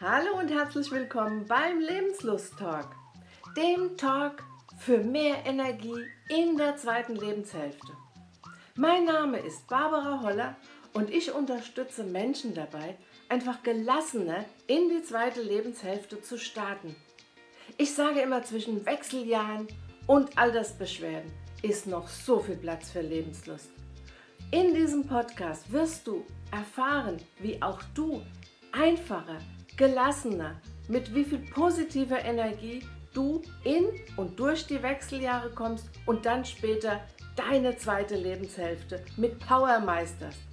Hallo und herzlich willkommen beim Lebenslust-Talk, dem Talk für mehr Energie in der zweiten Lebenshälfte. Mein Name ist Barbara Holler und ich unterstütze Menschen dabei, einfach gelassener in die zweite Lebenshälfte zu starten. Ich sage immer, zwischen Wechseljahren und Altersbeschwerden ist noch so viel Platz für Lebenslust. In diesem Podcast wirst du erfahren, wie auch du einfacher, gelassener, mit wie viel positiver Energie du in und durch die Wechseljahre kommst und dann später deine zweite Lebenshälfte mit Power meisterst.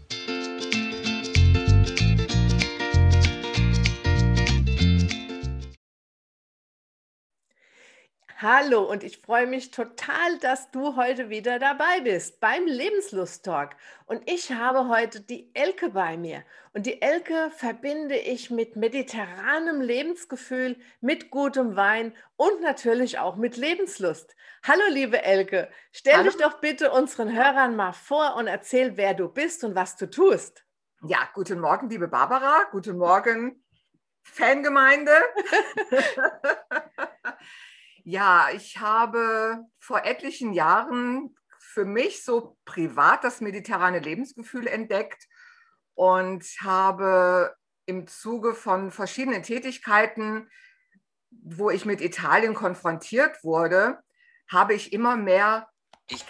Hallo und ich freue mich total, dass du heute wieder dabei bist beim Lebenslust-Talk. Und ich habe heute die Elke bei mir. Und die Elke verbinde ich mit mediterranem Lebensgefühl, mit gutem Wein und natürlich auch mit Lebenslust. Hallo, liebe Elke, stell Hallo. dich doch bitte unseren Hörern mal vor und erzähl, wer du bist und was du tust. Ja, guten Morgen, liebe Barbara. Guten Morgen, Fangemeinde. Ja, ich habe vor etlichen Jahren für mich so privat das mediterrane Lebensgefühl entdeckt und habe im Zuge von verschiedenen Tätigkeiten, wo ich mit Italien konfrontiert wurde, habe ich immer mehr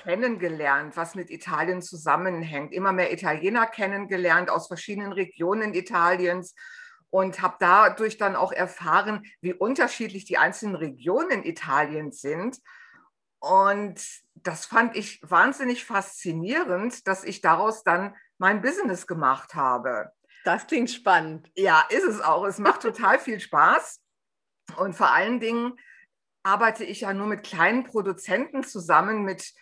kennengelernt, was mit Italien zusammenhängt, immer mehr Italiener kennengelernt aus verschiedenen Regionen Italiens und habe dadurch dann auch erfahren, wie unterschiedlich die einzelnen Regionen Italiens sind. Und das fand ich wahnsinnig faszinierend, dass ich daraus dann mein Business gemacht habe. Das klingt spannend. Ja, ist es auch. Es macht total viel Spaß. Und vor allen Dingen arbeite ich ja nur mit kleinen Produzenten zusammen, mit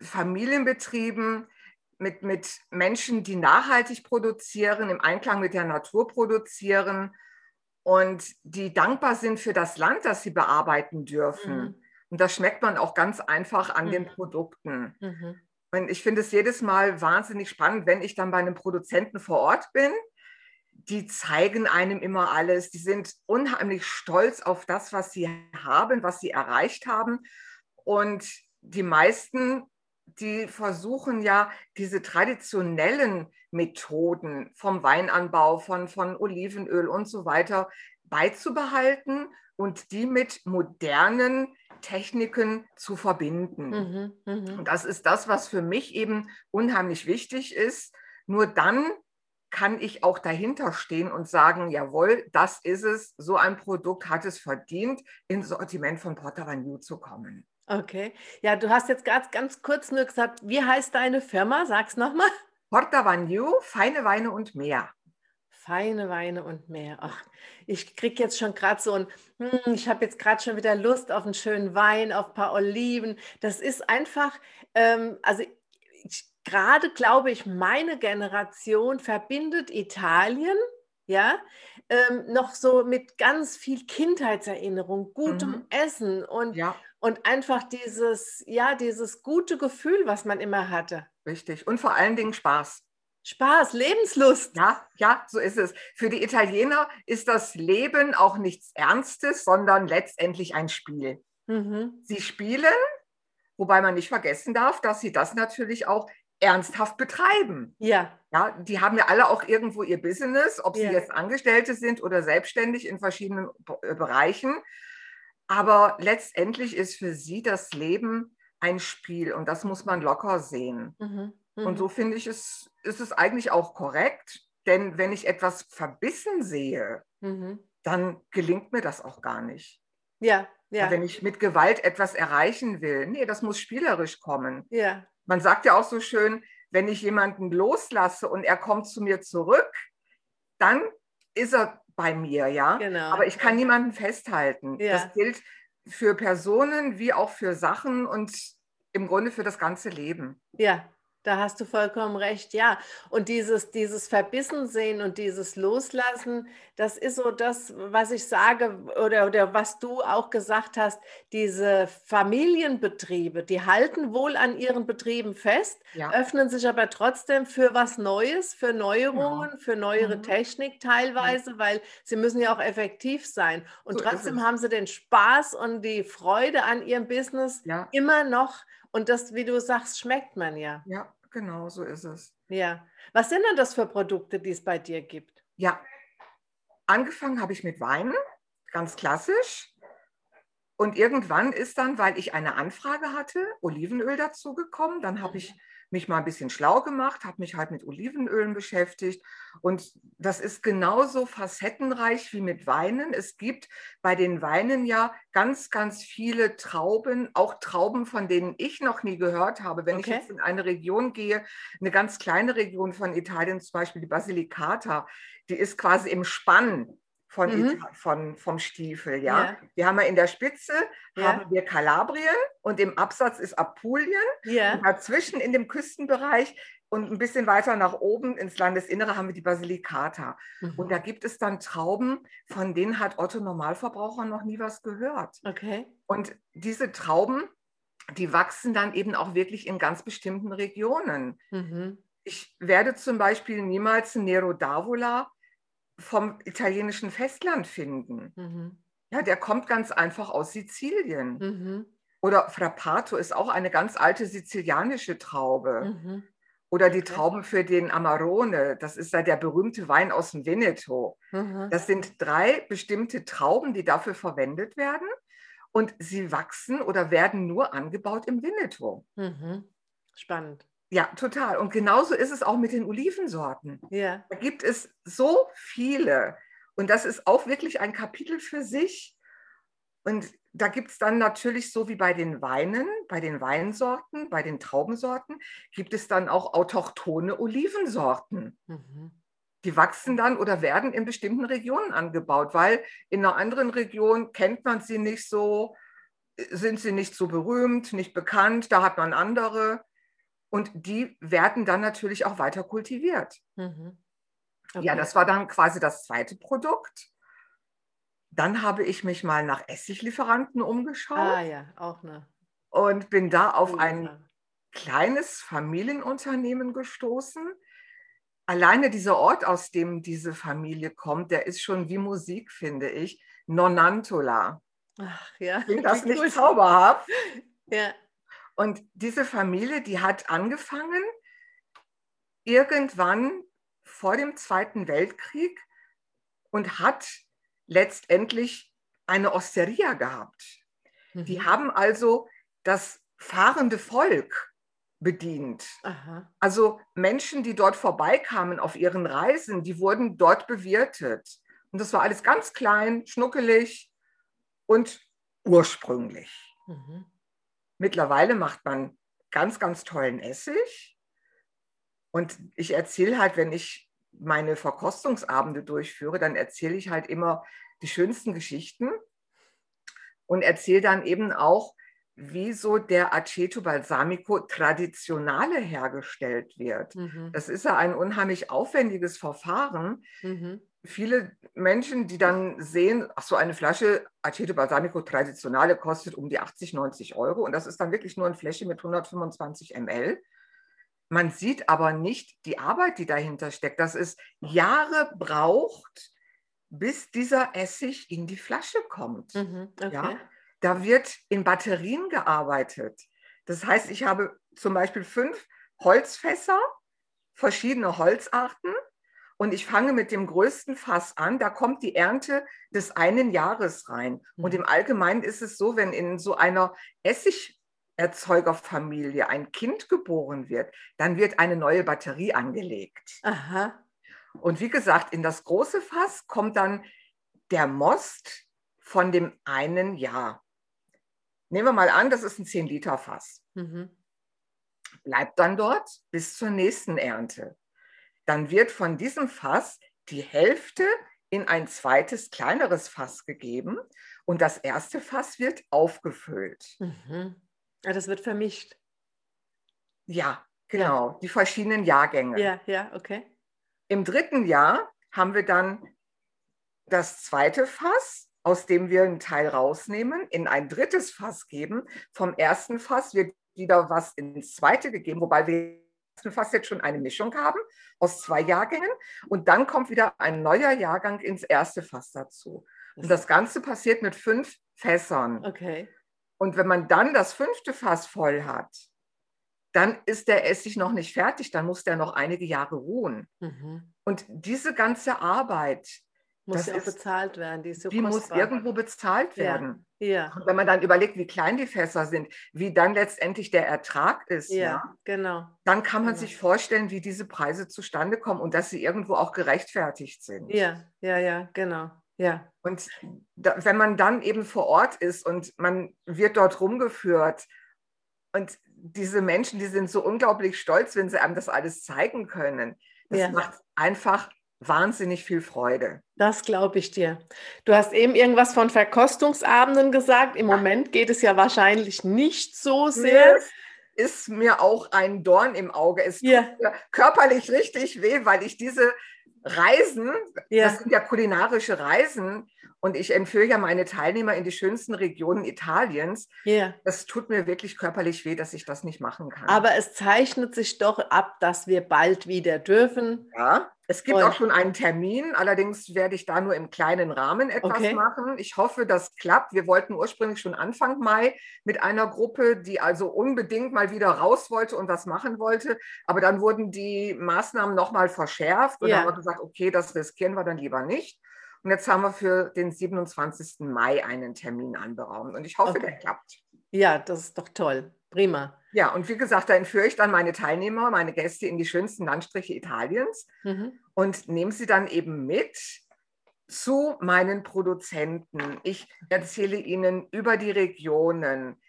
Familienbetrieben, mit, mit Menschen, die nachhaltig produzieren, im Einklang mit der Natur produzieren und die dankbar sind für das Land, das sie bearbeiten dürfen. Mhm. Und das schmeckt man auch ganz einfach an mhm. den Produkten. Mhm. Und ich finde es jedes Mal wahnsinnig spannend, wenn ich dann bei einem Produzenten vor Ort bin. Die zeigen einem immer alles. Die sind unheimlich stolz auf das, was sie haben, was sie erreicht haben. Und die meisten die versuchen ja diese traditionellen Methoden vom Weinanbau, von, von Olivenöl und so weiter beizubehalten und die mit modernen Techniken zu verbinden. Mhm, mh. Und das ist das, was für mich eben unheimlich wichtig ist. Nur dann kann ich auch dahinter stehen und sagen, jawohl, das ist es, so ein Produkt hat es verdient, ins Sortiment von Porta Vanille zu kommen. Okay. Ja, du hast jetzt ganz, ganz kurz nur gesagt, wie heißt deine Firma? Sag's nochmal. Porta Vanyu, feine Weine und mehr. Feine Weine und mehr. Ach, ich kriege jetzt schon gerade so ein, hm, ich habe jetzt gerade schon wieder Lust auf einen schönen Wein, auf ein paar Oliven. Das ist einfach, ähm, also gerade glaube ich, meine Generation verbindet Italien ja, ähm, noch so mit ganz viel Kindheitserinnerung, gutem mhm. Essen und, ja. Und einfach dieses, ja, dieses gute Gefühl, was man immer hatte. Richtig. Und vor allen Dingen Spaß. Spaß, Lebenslust. Ja, ja, so ist es. Für die Italiener ist das Leben auch nichts Ernstes, sondern letztendlich ein Spiel. Mhm. Sie spielen, wobei man nicht vergessen darf, dass sie das natürlich auch ernsthaft betreiben. Ja. Ja, die haben ja alle auch irgendwo ihr Business, ob sie ja. jetzt Angestellte sind oder selbstständig in verschiedenen äh, Bereichen. Aber letztendlich ist für sie das Leben ein Spiel und das muss man locker sehen. Mhm. Mhm. Und so finde ich es, ist es eigentlich auch korrekt, denn wenn ich etwas verbissen sehe, mhm. dann gelingt mir das auch gar nicht. Ja, ja. Wenn ich mit Gewalt etwas erreichen will, nee, das muss spielerisch kommen. Ja man sagt ja auch so schön, wenn ich jemanden loslasse und er kommt zu mir zurück, dann ist er bei mir, ja. Genau. Aber ich kann niemanden festhalten. Ja. Das gilt für Personen wie auch für Sachen und im Grunde für das ganze Leben. Ja, Da hast du vollkommen recht, ja. Und dieses, dieses Verbissensehen und dieses Loslassen, das ist so das, was ich sage oder, oder was du auch gesagt hast, diese Familienbetriebe, die halten wohl an ihren Betrieben fest, Ja, öffnen sich aber trotzdem für was Neues, für. Neuerungen, für neuere Mhm. Technik Ja, teilweise, weil sie müssen ja auch effektiv sein. Und so trotzdem haben sie den Spaß und die Freude an ihrem Business Ja, immer noch. Und das, wie du sagst, schmeckt man ja. ja, genau, so ist es. Ja. Was sind denn das für Produkte, die es bei dir gibt? Ja, angefangen habe ich mit Wein, ganz klassisch. Und irgendwann ist dann, weil ich eine Anfrage hatte, Olivenöl dazu gekommen. Dann habe ich mich mal ein bisschen schlau gemacht, habe mich halt mit Olivenölen beschäftigt. Und das ist genauso facettenreich wie mit Weinen. Es gibt bei den Weinen ja ganz, ganz viele Trauben, auch Trauben, von denen ich noch nie gehört habe. Wenn ich Okay. jetzt in eine Region gehe, eine ganz kleine Region von Italien, zum Beispiel die Basilicata, die ist quasi im Spann von, Mhm. Von, vom Stiefel. Ja? Ja. Wir haben ja in der Spitze Ja. haben wir Kalabrien und im Absatz ist Apulien. Ja. Und dazwischen in dem Küstenbereich und ein bisschen weiter nach oben ins Landesinnere haben wir die Basilicata. Und Mhm. da gibt es dann Trauben, von denen hat Otto Normalverbraucher noch nie was gehört. Okay. Und diese Trauben, die wachsen dann eben auch wirklich in ganz bestimmten Regionen. Mhm. Ich werde zum Beispiel niemals Nero d'Avola vom italienischen Festland finden. Mhm. Ja, der kommt ganz einfach aus Sizilien. Mhm. Oder Frappato ist auch eine ganz alte sizilianische Traube. Mhm. Oder die Okay. Trauben für den Amarone, das ist ja der berühmte Wein aus dem Veneto. Mhm. Das sind drei bestimmte Trauben, die dafür verwendet werden. Und sie wachsen oder werden nur angebaut im Veneto. Mhm. Spannend. Ja, total. Und genauso ist es auch mit den Olivensorten. Ja. Da gibt es so viele. Und das ist auch wirklich ein Kapitel für sich. Und da gibt es dann natürlich so wie bei den Weinen, bei den Weinsorten, bei den Traubensorten, gibt es dann auch autochthone Olivensorten. Mhm. Die wachsen dann oder werden in bestimmten Regionen angebaut, weil in einer anderen Region kennt man sie nicht so, sind sie nicht so berühmt, nicht bekannt, da hat man andere. Und die werden dann natürlich auch weiter kultiviert. Mhm. Ja, Okay. das war dann quasi das zweite Produkt. Dann habe ich mich mal nach Essiglieferanten umgeschaut Ah ja, auch eine. und bin da auf ein kleines Familienunternehmen gestoßen. Alleine dieser Ort, aus dem diese Familie kommt, der ist schon wie Musik, finde ich. Nonantola. Ach ja. Klingt das nicht zauberhaft? Ja. Und diese Familie, die hat angefangen, irgendwann vor dem Zweiten Weltkrieg und hat letztendlich eine Osteria gehabt. Die Mhm. haben also das fahrende Volk bedient. Aha. Also Menschen, die dort vorbeikamen auf ihren Reisen, die wurden dort bewirtet. Und das war alles ganz klein, schnuckelig und ursprünglich. Mhm. Mittlerweile macht man ganz, ganz tollen Essig. Und ich erzähle halt, wenn ich meine Verkostungsabende durchführe, dann erzähle ich halt immer die schönsten Geschichten und erzähle dann eben auch, wie so der Aceto Balsamico traditionale hergestellt wird. Mhm. Das ist ja ein unheimlich aufwendiges Verfahren. Mhm. Viele Menschen, die dann sehen, ach so eine Flasche Aceto Balsamico Traditionale kostet um die 80, 90 Euro und das ist dann wirklich nur ein Fläschchen mit 125 ml. Man sieht aber nicht die Arbeit, die dahinter steckt, dass es Jahre braucht, bis dieser Essig in die Flasche kommt. Mhm. Okay. Ja, da wird in Batterien gearbeitet. Das heißt, ich habe zum Beispiel fünf Holzfässer, verschiedene Holzarten und ich fange mit dem größten Fass an. Da kommt die Ernte des einen Jahres rein. Und Mhm. im Allgemeinen ist es so, wenn in so einer Essigerzeugerfamilie ein Kind geboren wird, dann wird eine neue Batterie angelegt. Aha. Und wie gesagt, in das große Fass kommt dann der Most von dem einen Jahr. Nehmen wir mal an, das ist ein 10-Liter-Fass. Mhm. Bleibt dann dort bis zur nächsten Ernte. Dann wird von diesem Fass die Hälfte in ein zweites, kleineres Fass gegeben und das erste Fass wird aufgefüllt. Mhm. Ja, das wird vermischt. Ja, Genau, ja. die verschiedenen Jahrgänge. Ja, ja, okay. Im dritten Jahr haben wir dann das zweite Fass, aus dem wir einen Teil rausnehmen, in ein drittes Fass geben. Vom ersten Fass wird wieder was ins zweite gegeben, wobei wir fast jetzt schon eine Mischung haben aus zwei Jahrgängen. Und dann kommt wieder ein neuer Jahrgang ins erste Fass dazu. Und das Ganze passiert mit fünf Fässern. Okay. Und wenn man dann das fünfte Fass voll hat, dann ist der Essig noch nicht fertig, dann muss der noch einige Jahre ruhen. Mhm. Und diese ganze Arbeit, muss ja auch bezahlt werden. Die, so die muss irgendwo bezahlt werden. Ja. ja. Und wenn man dann überlegt, wie klein die Fässer sind, wie dann letztendlich der Ertrag ist, ja, ja genau. dann kann man genau. sich vorstellen, wie diese Preise zustande kommen und dass sie irgendwo auch gerechtfertigt sind. Ja, ja, ja, genau. Ja. Und da, wenn man dann eben vor Ort ist und man wird dort rumgeführt und diese Menschen, die sind so unglaublich stolz, wenn sie einem das alles zeigen können. Das ja. macht einfach wahnsinnig viel Freude. Das glaube ich dir. Du hast eben irgendwas von Verkostungsabenden gesagt. Im ja. Moment geht es ja wahrscheinlich nicht so sehr. Nee, ist mir auch ein Dorn im Auge. Es ja. tut mir körperlich richtig weh, weil ich diese Reisen, ja. das sind ja kulinarische Reisen, und ich entführe ja meine Teilnehmer in die schönsten Regionen Italiens. Yeah. Das tut mir wirklich körperlich weh, dass ich das nicht machen kann. Aber es zeichnet sich doch ab, dass wir bald wieder dürfen. Ja, es gibt und auch schon einen Termin. Allerdings werde ich da nur im kleinen Rahmen etwas okay. machen. Ich hoffe, das klappt. Wir wollten ursprünglich schon Anfang Mai mit einer Gruppe, die also unbedingt mal wieder raus wollte und was machen wollte. Aber dann wurden die Maßnahmen nochmal verschärft. Und ja. dann haben wir gesagt, okay, das riskieren wir dann lieber nicht. Und jetzt haben wir für den 27. Mai einen Termin anberaumt. Und ich hoffe, okay. der klappt. Ja, das ist doch toll. Prima. Ja, und wie gesagt, da entführe ich dann meine Teilnehmer, meine Gäste in die schönsten Landstriche Italiens mhm. und nehme sie dann eben mit zu meinen Produzenten. Ich erzähle ihnen über die Regionen.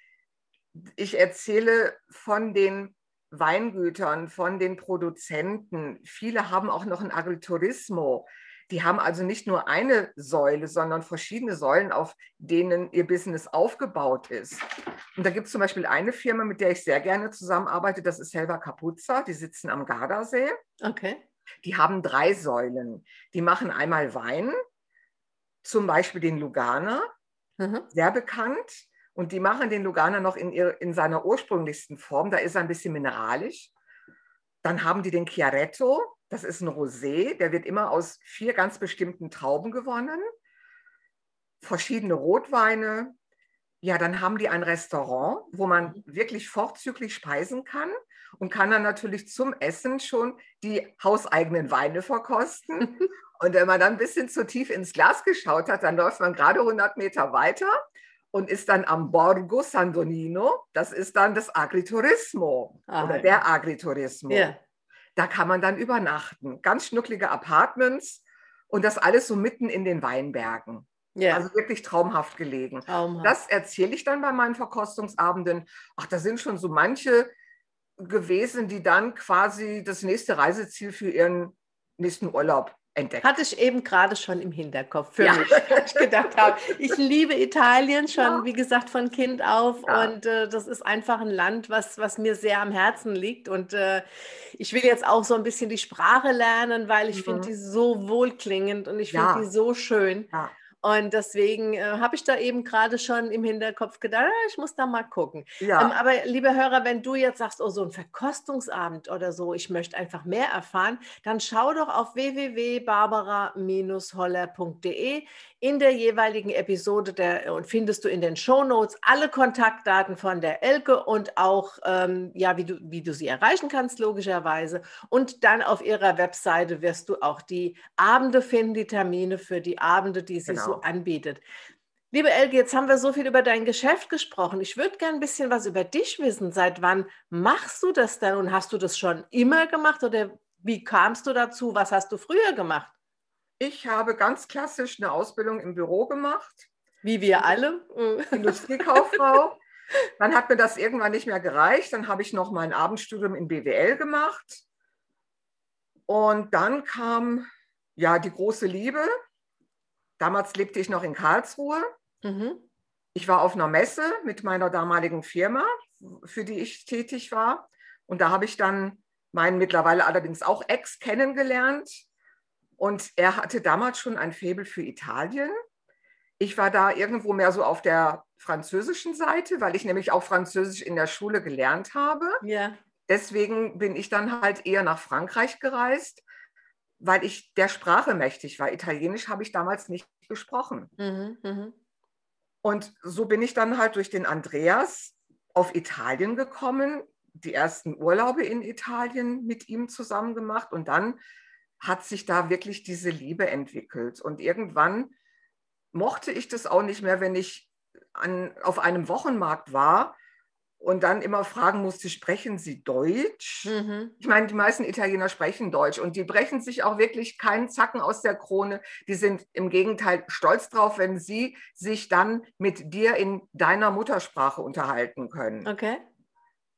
Ich erzähle von den Weingütern, von den Produzenten. Viele haben auch noch ein Agriturismo. Die haben also nicht nur eine Säule, sondern verschiedene Säulen, auf denen ihr Business aufgebaut ist. Und da gibt es zum Beispiel eine Firma, mit der ich sehr gerne zusammenarbeite, das ist Selva Capuzza, die sitzen am Gardasee. Okay. Die haben drei Säulen. Die machen einmal Wein, zum Beispiel den Lugana, mhm. sehr bekannt. Und die machen den Lugana noch in, ihr, in seiner ursprünglichsten Form, da ist er ein bisschen mineralisch. Dann haben die den Chiaretto, das ist ein Rosé, der wird immer aus vier ganz bestimmten Trauben gewonnen. Verschiedene Rotweine. Ja, dann haben die ein Restaurant, wo man mhm. wirklich vorzüglich speisen kann und kann dann natürlich zum Essen schon die hauseigenen Weine verkosten. Und wenn man dann ein bisschen zu tief ins Glas geschaut hat, dann läuft man gerade 100 Meter weiter und ist dann am Borgo San Donino. Das ist dann das Agriturismo ah, oder der Agriturismo. Ja. Da kann man dann übernachten. Ganz schnucklige Apartments und das alles so mitten in den Weinbergen. Ja. Also wirklich traumhaft gelegen. Traumhaft. Das erzähle ich dann bei meinen Verkostungsabenden. Ach, da sind schon so manche gewesen, die dann quasi das nächste Reiseziel für ihren nächsten Urlaub entdeckt. Hatte ich eben gerade schon im Hinterkopf für Ja. mich. Ich gedacht habe, ich liebe Italien schon, Ja. wie gesagt, von Kind auf. Ja. Und äh, das ist einfach ein Land, was, was mir sehr am Herzen liegt. Und äh, ich will jetzt auch so ein bisschen die Sprache lernen, weil ich finde Mhm. die so wohlklingend und ich finde die so schön. Und deswegen äh, habe ich da eben gerade schon im Hinterkopf gedacht, ah, ich muss da mal gucken. Ja. Ähm, aber liebe Hörer, wenn du jetzt sagst, oh, so ein Verkostungsabend oder so, ich möchte einfach mehr erfahren, dann schau doch auf www.barbara-holler.de in der jeweiligen Episode der, und findest du in den Shownotes alle Kontaktdaten von der Elke und auch, ähm, ja, wie du, wie du sie erreichen kannst, logischerweise. Und dann auf ihrer Webseite wirst du auch die Abende finden, die Termine für die Abende, die sie so Genau. anbietet. Liebe Elke, jetzt haben wir so viel über dein Geschäft gesprochen. Ich würde gerne ein bisschen was über dich wissen. Seit wann machst du das denn und hast du das schon immer gemacht oder wie kamst du dazu? Was hast du früher gemacht? Ich habe ganz klassisch eine Ausbildung im Büro gemacht, Wie wir alle? Industriekauffrau. Dann hat mir das irgendwann nicht mehr gereicht. Dann habe ich noch mein Abendstudium in BWL gemacht. Und dann kam ja die große Liebe. Damals lebte ich noch in Karlsruhe. Mhm. Ich war auf einer Messe mit meiner damaligen Firma, für die ich tätig war. Und da habe ich dann meinen mittlerweile allerdings auch Ex kennengelernt. Und er hatte damals schon ein Faible für Italien. Ich war da irgendwo mehr so auf der französischen Seite, weil ich nämlich auch Französisch in der Schule gelernt habe. Ja. Deswegen bin ich dann halt eher nach Frankreich gereist, weil ich der Sprache mächtig war. Italienisch habe ich damals nicht gesprochen. Mhm, mhm. Und so bin ich dann halt durch den Andreas auf Italien gekommen, die ersten Urlaube in Italien mit ihm zusammen gemacht und dann hat sich da wirklich diese Liebe entwickelt. Und irgendwann mochte ich das auch nicht mehr, wenn ich an, auf einem Wochenmarkt war und dann immer fragen musste, sprechen Sie Deutsch? Mhm. Ich meine, die meisten Italiener sprechen Deutsch und die brechen sich auch wirklich keinen Zacken aus der Krone. Die sind im Gegenteil stolz drauf, wenn sie sich dann mit dir in deiner Muttersprache unterhalten können. Okay.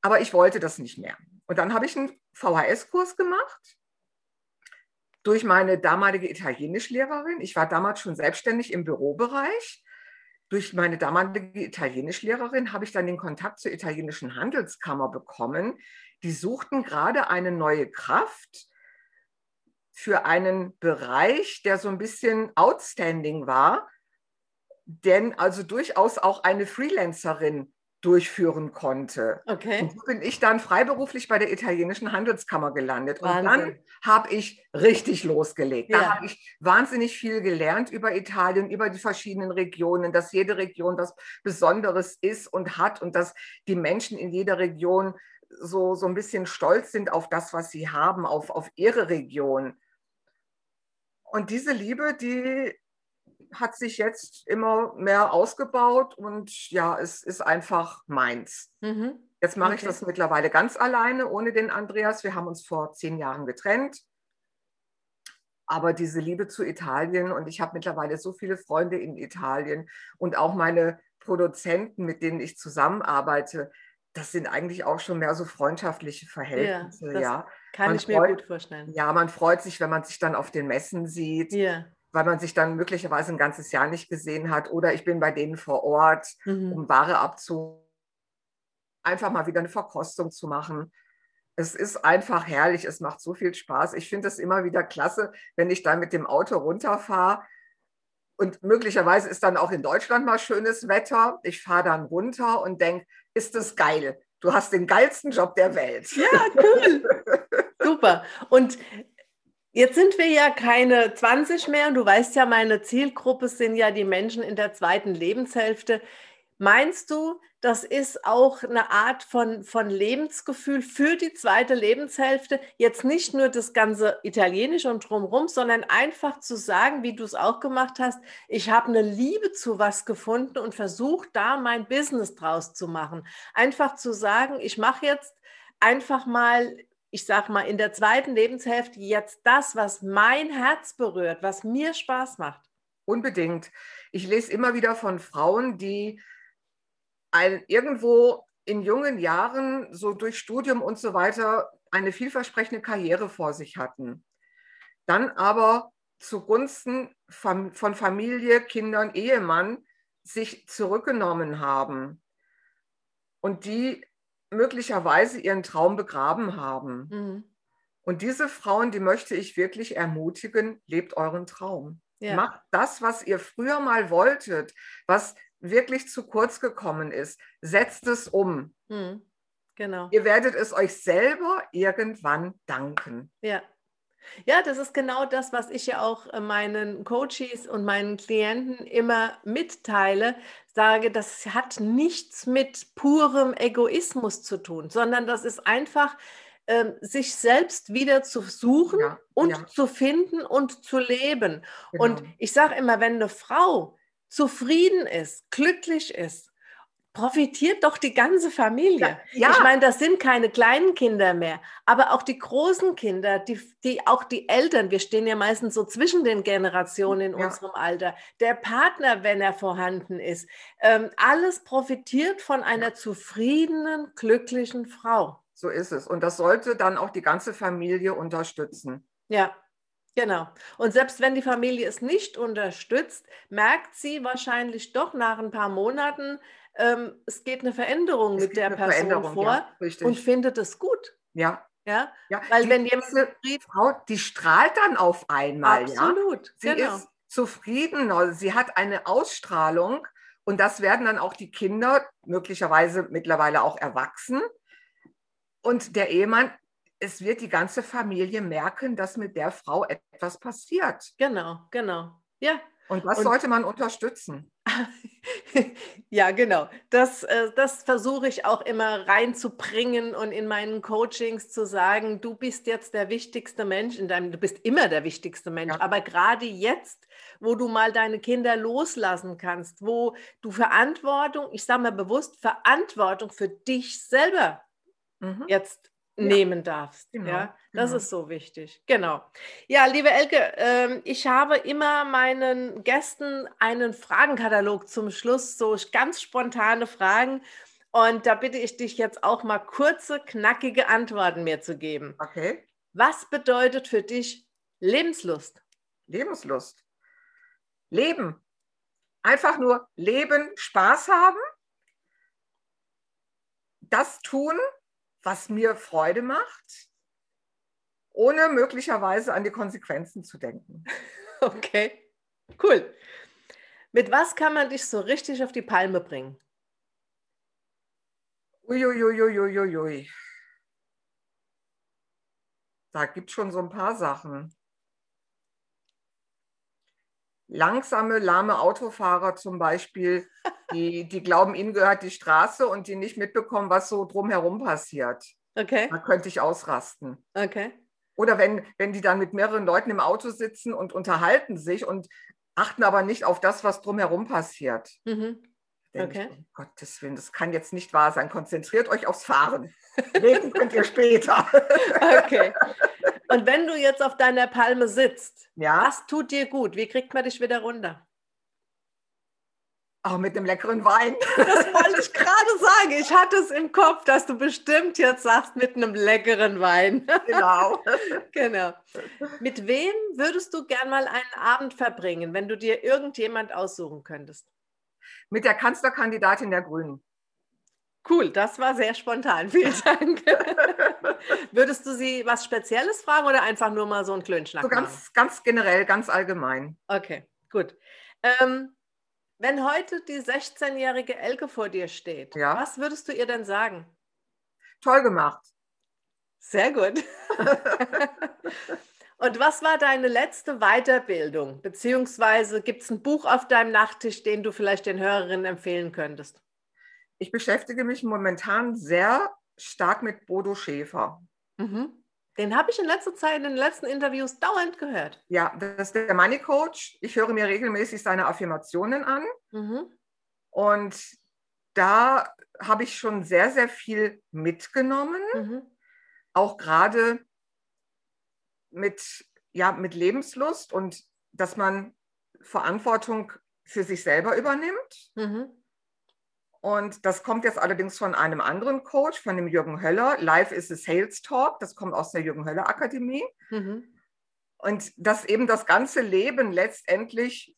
Aber ich wollte das nicht mehr. Und dann habe ich einen VHS-Kurs gemacht durch meine damalige Italienischlehrerin. Ich war damals schon selbstständig im Bürobereich. Durch meine damalige Italienischlehrerin habe ich dann den Kontakt zur italienischen Handelskammer bekommen. Die suchten gerade eine neue Kraft für einen Bereich, der so ein bisschen outstanding war, denn also durchaus auch eine Freelancerin durchführen konnte. Okay. Und so bin ich dann freiberuflich bei der italienischen Handelskammer gelandet. Und Wahnsinn. dann habe ich richtig losgelegt. Da Ja. habe ich wahnsinnig viel gelernt über Italien, über die verschiedenen Regionen, dass jede Region was Besonderes ist und hat und dass die Menschen in jeder Region so, so ein bisschen stolz sind auf das, was sie haben, auf, auf ihre Region. Und diese Liebe, die hat sich jetzt immer mehr ausgebaut und ja, es ist einfach meins. Mhm. Jetzt mache ich Okay. das mittlerweile ganz alleine, ohne den Andreas. Wir haben uns vor zehn Jahren getrennt. Aber diese Liebe zu Italien und ich habe mittlerweile so viele Freunde in Italien und auch meine Produzenten, mit denen ich zusammenarbeite, das sind eigentlich auch schon mehr so freundschaftliche Verhältnisse. das Ja, Kann Man ich mir freut- gut vorstellen. ja, man freut sich, wenn man sich dann auf den Messen sieht, Ja. Weil man sich dann möglicherweise ein ganzes Jahr nicht gesehen hat. Oder ich bin bei denen vor Ort Mhm. um Ware abzu, einfach mal wieder eine Verkostung zu machen. Es ist einfach herrlich, es macht so viel Spaß. Ich finde es immer wieder klasse, wenn ich dann mit dem Auto runterfahre. Und möglicherweise ist dann auch in Deutschland mal schönes Wetter. Ich fahre dann runter und denke, ist das geil. Du hast den geilsten Job der Welt. Ja, cool. Super. Und jetzt sind wir ja keine 20 mehr. Und du weißt ja, meine Zielgruppe sind ja die Menschen in der zweiten Lebenshälfte. Meinst du, das ist auch eine Art von, von Lebensgefühl für die zweite Lebenshälfte? Jetzt nicht nur das ganze Italienische und drumherum, sondern einfach zu sagen, wie du es auch gemacht hast, ich habe eine Liebe zu was gefunden und versuche da mein Business draus zu machen. Einfach zu sagen, ich mache jetzt einfach mal, ich sage mal, in der zweiten Lebenshälfte jetzt das, was mein Herz berührt, was mir Spaß macht. Unbedingt. Ich lese immer wieder von Frauen, die ein, irgendwo in jungen Jahren, so durch Studium und so weiter, eine vielversprechende Karriere vor sich hatten. Dann aber zugunsten von Familie, Kindern, Ehemann sich zurückgenommen haben und die möglicherweise ihren Traum begraben haben. Mhm. Und diese Frauen, die möchte ich wirklich ermutigen, lebt euren Traum. Ja. Macht das, was ihr früher mal wolltet, was wirklich zu kurz gekommen ist. Setzt es um. Mhm. Genau. Ihr werdet es euch selber irgendwann danken. Ja. Ja, das ist genau das, was ich ja auch äh, meinen Coaches und meinen Klienten immer mitteile. Sage, das hat nichts mit purem Egoismus zu tun, sondern das ist einfach, ähm, sich selbst wieder zu suchen Ja, und ja. zu finden und zu leben. Genau. Und ich sage immer, wenn eine Frau zufrieden ist, glücklich ist, profitiert doch die ganze Familie. Ja, ja. Ich meine, das sind keine kleinen Kinder mehr, aber auch die großen Kinder, die, die auch die Eltern, wir stehen ja meistens so zwischen den Generationen in Ja. unserem Alter, der Partner, wenn er vorhanden ist, ähm, alles profitiert von einer zufriedenen, glücklichen Frau. so ist es. Und das sollte dann auch die ganze Familie unterstützen. Ja, genau. Und selbst wenn die Familie es nicht unterstützt, merkt sie wahrscheinlich doch nach ein paar Monaten, ähm, es geht eine Veränderung Es mit der Person vor ja, und findet es gut. Ja. Ja, ja. weil die, wenn jemand Frau, die strahlt dann auf einmal. Absolut, ja? Sie genau. ist zufrieden, also sie hat eine Ausstrahlung und das werden dann auch die Kinder, möglicherweise mittlerweile auch erwachsen. Und der Ehemann, es wird die ganze Familie merken, dass mit der Frau etwas passiert. Genau, genau. Ja. Und das Und- sollte man unterstützen. ja, genau. Das, äh, das versuche ich auch immer reinzubringen und in meinen Coachings zu sagen, du bist jetzt der wichtigste Mensch in deinem, du bist immer der wichtigste Mensch, Ja. aber gerade jetzt, wo du mal deine Kinder loslassen kannst, wo du Verantwortung, ich sage mal bewusst, Verantwortung für dich selber Mhm. jetzt. Nehmen darfst. Genau, ja, das genau. ist so wichtig. Genau. Ja, liebe Elke, ähm, ich habe immer meinen Gästen einen Fragenkatalog zum Schluss, so ganz spontane Fragen. Und da bitte ich dich jetzt auch mal kurze, knackige Antworten mir zu geben. Okay. Was bedeutet für dich Lebenslust? Lebenslust. Leben. Einfach nur leben, Spaß haben. Das tun, was mir Freude macht, ohne möglicherweise an die Konsequenzen zu denken. Okay, cool. Mit was kann man dich so richtig auf die Palme bringen? Uiuiuiuiui. Da gibt es schon so ein paar Sachen. Langsame, lahme Autofahrer zum Beispiel, die, die glauben, ihnen gehört die Straße und die nicht mitbekommen, was so drumherum passiert. Okay, Da könnte ich ausrasten. okay. Oder wenn, wenn die dann mit mehreren Leuten im Auto sitzen und unterhalten sich und achten aber nicht auf das, was drumherum passiert. Mhm. Okay. ich, um Gottes Willen, das kann jetzt nicht wahr sein. Konzentriert euch aufs Fahren. Reden könnt ihr später. Okay. Und wenn du jetzt auf deiner Palme sitzt, Ja, was tut dir gut? Wie kriegt man dich wieder runter? Auch mit einem leckeren Wein. Das wollte ich gerade sagen. Ich hatte es im Kopf, dass du bestimmt jetzt sagst, mit einem leckeren Wein. Genau. genau. Mit wem würdest du gern mal einen Abend verbringen, wenn du dir irgendjemand aussuchen könntest? Mit der Kanzlerkandidatin der Grünen. Cool, das war sehr spontan. Vielen Dank. Würdest du sie was Spezielles fragen oder einfach nur mal so einen Klönschnack So machen? ganz, ganz generell, ganz allgemein. Okay, gut. Ähm, wenn heute die 16-jährige Elke vor dir steht, Ja. was würdest du ihr denn sagen? Toll gemacht. Sehr gut. Und was war deine letzte Weiterbildung? Beziehungsweise gibt es ein Buch auf deinem Nachttisch, den du vielleicht den Hörerinnen empfehlen könntest? Ich beschäftige mich momentan sehr stark mit Bodo Schäfer. Mhm. Den habe ich in letzter Zeit in den letzten Interviews dauernd gehört. Ja, das ist der Money Coach. Ich höre mir regelmäßig seine Affirmationen an. Mhm. Und da habe ich schon sehr, sehr viel mitgenommen, Mhm. auch gerade mit, ja, mit Lebenslust und dass man Verantwortung für sich selber übernimmt. Mhm. Und das kommt jetzt allerdings von einem anderen Coach, von dem Jürgen Höller. Life is a Sales Talk. Das kommt aus der Jürgen Höller Akademie. Mhm. Und dass eben das ganze Leben letztendlich,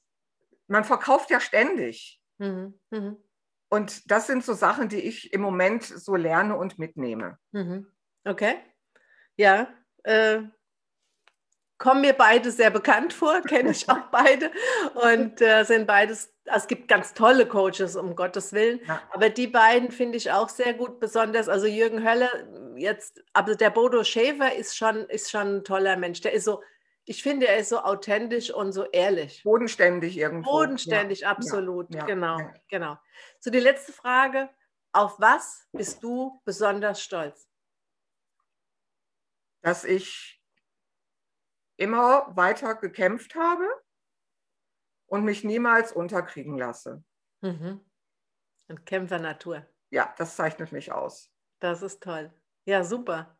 man verkauft ja ständig. Mhm. Mhm. Und das sind so Sachen, die ich im Moment so lerne und mitnehme. Mhm. Okay. Ja. Äh, kommen mir beide sehr bekannt vor, kenne ich auch beide und äh, sind beides, also es gibt ganz tolle Coaches, um Gottes Willen, Ja. aber die beiden finde ich auch sehr gut, besonders, also Jürgen Höller jetzt, aber der Bodo Schäfer ist schon, ist schon ein toller Mensch, der ist so, ich finde, er ist so authentisch und so ehrlich. Bodenständig irgendwo. Bodenständig, Ja, absolut, ja, genau, genau. So, die letzte Frage, auf was bist du besonders stolz? Dass ich immer weiter gekämpft habe und mich niemals unterkriegen lasse. Mhm. Ein Kämpfernatur. Ja, das zeichnet mich aus. Das ist toll. Ja, super.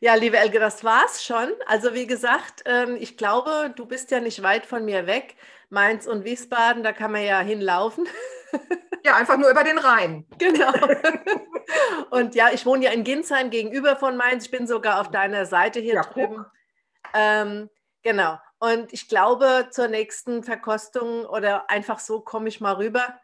Ja, liebe Elke, das war's schon. Also wie gesagt, ähm, ich glaube, du bist ja nicht weit von mir weg. Mainz und Wiesbaden, da kann man ja hinlaufen. Ja, einfach nur über den Rhein. genau. Und ja, ich wohne ja in Ginsheim gegenüber von Mainz. Ich bin sogar auf deiner Seite hier Ja, drüben. guck. Ähm, genau. Und ich glaube, zur nächsten Verkostung oder einfach so komme ich mal rüber.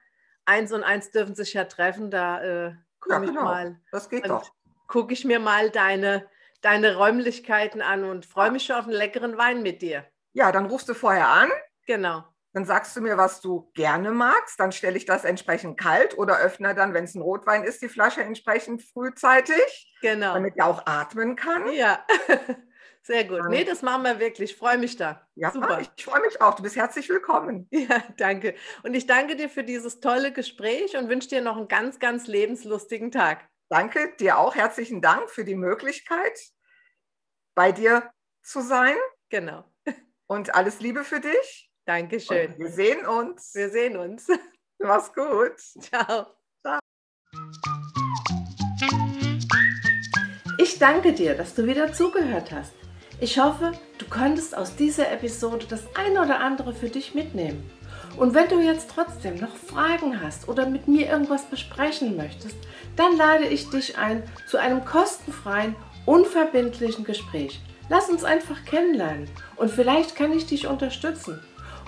Eins und eins dürfen sich ja treffen. Da äh, komme Ja, ich genau. mal Das geht doch. gucke ich mir mal deine, deine Räumlichkeiten an und freue mich schon auf einen leckeren Wein mit dir. Ja, dann rufst du vorher an. Genau. Dann sagst du mir, was du gerne magst. Dann stelle ich das entsprechend kalt oder öffne dann, wenn es ein Rotwein ist, die Flasche entsprechend frühzeitig. Genau. Damit er auch atmen kann. Ja. Sehr gut. Nee, das machen wir wirklich. Ich freue mich da. Ja, Super. ich freue mich auch. Du bist herzlich willkommen. Ja, danke. Und ich danke dir für dieses tolle Gespräch und wünsche dir noch einen ganz, ganz lebenslustigen Tag. Danke dir auch. Herzlichen Dank für die Möglichkeit, bei dir zu sein. Genau. Und alles Liebe für dich. Dankeschön. Und wir sehen uns. Wir sehen uns. Mach's gut. Ciao. Ciao. Ich danke dir, dass du wieder zugehört hast. Ich hoffe, du konntest aus dieser Episode das eine oder andere für dich mitnehmen. Und wenn du jetzt trotzdem noch Fragen hast oder mit mir irgendwas besprechen möchtest, dann lade ich dich ein zu einem kostenfreien, unverbindlichen Gespräch. Lass uns einfach kennenlernen und vielleicht kann ich dich unterstützen.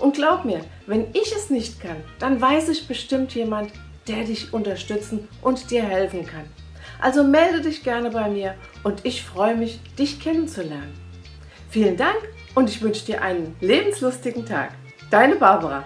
Und glaub mir, wenn ich es nicht kann, dann weiß ich bestimmt jemand, der dich unterstützen und dir helfen kann. Also melde dich gerne bei mir und ich freue mich, dich kennenzulernen. Vielen Dank und ich wünsche dir einen lebenslustigen Tag. Deine Barbara.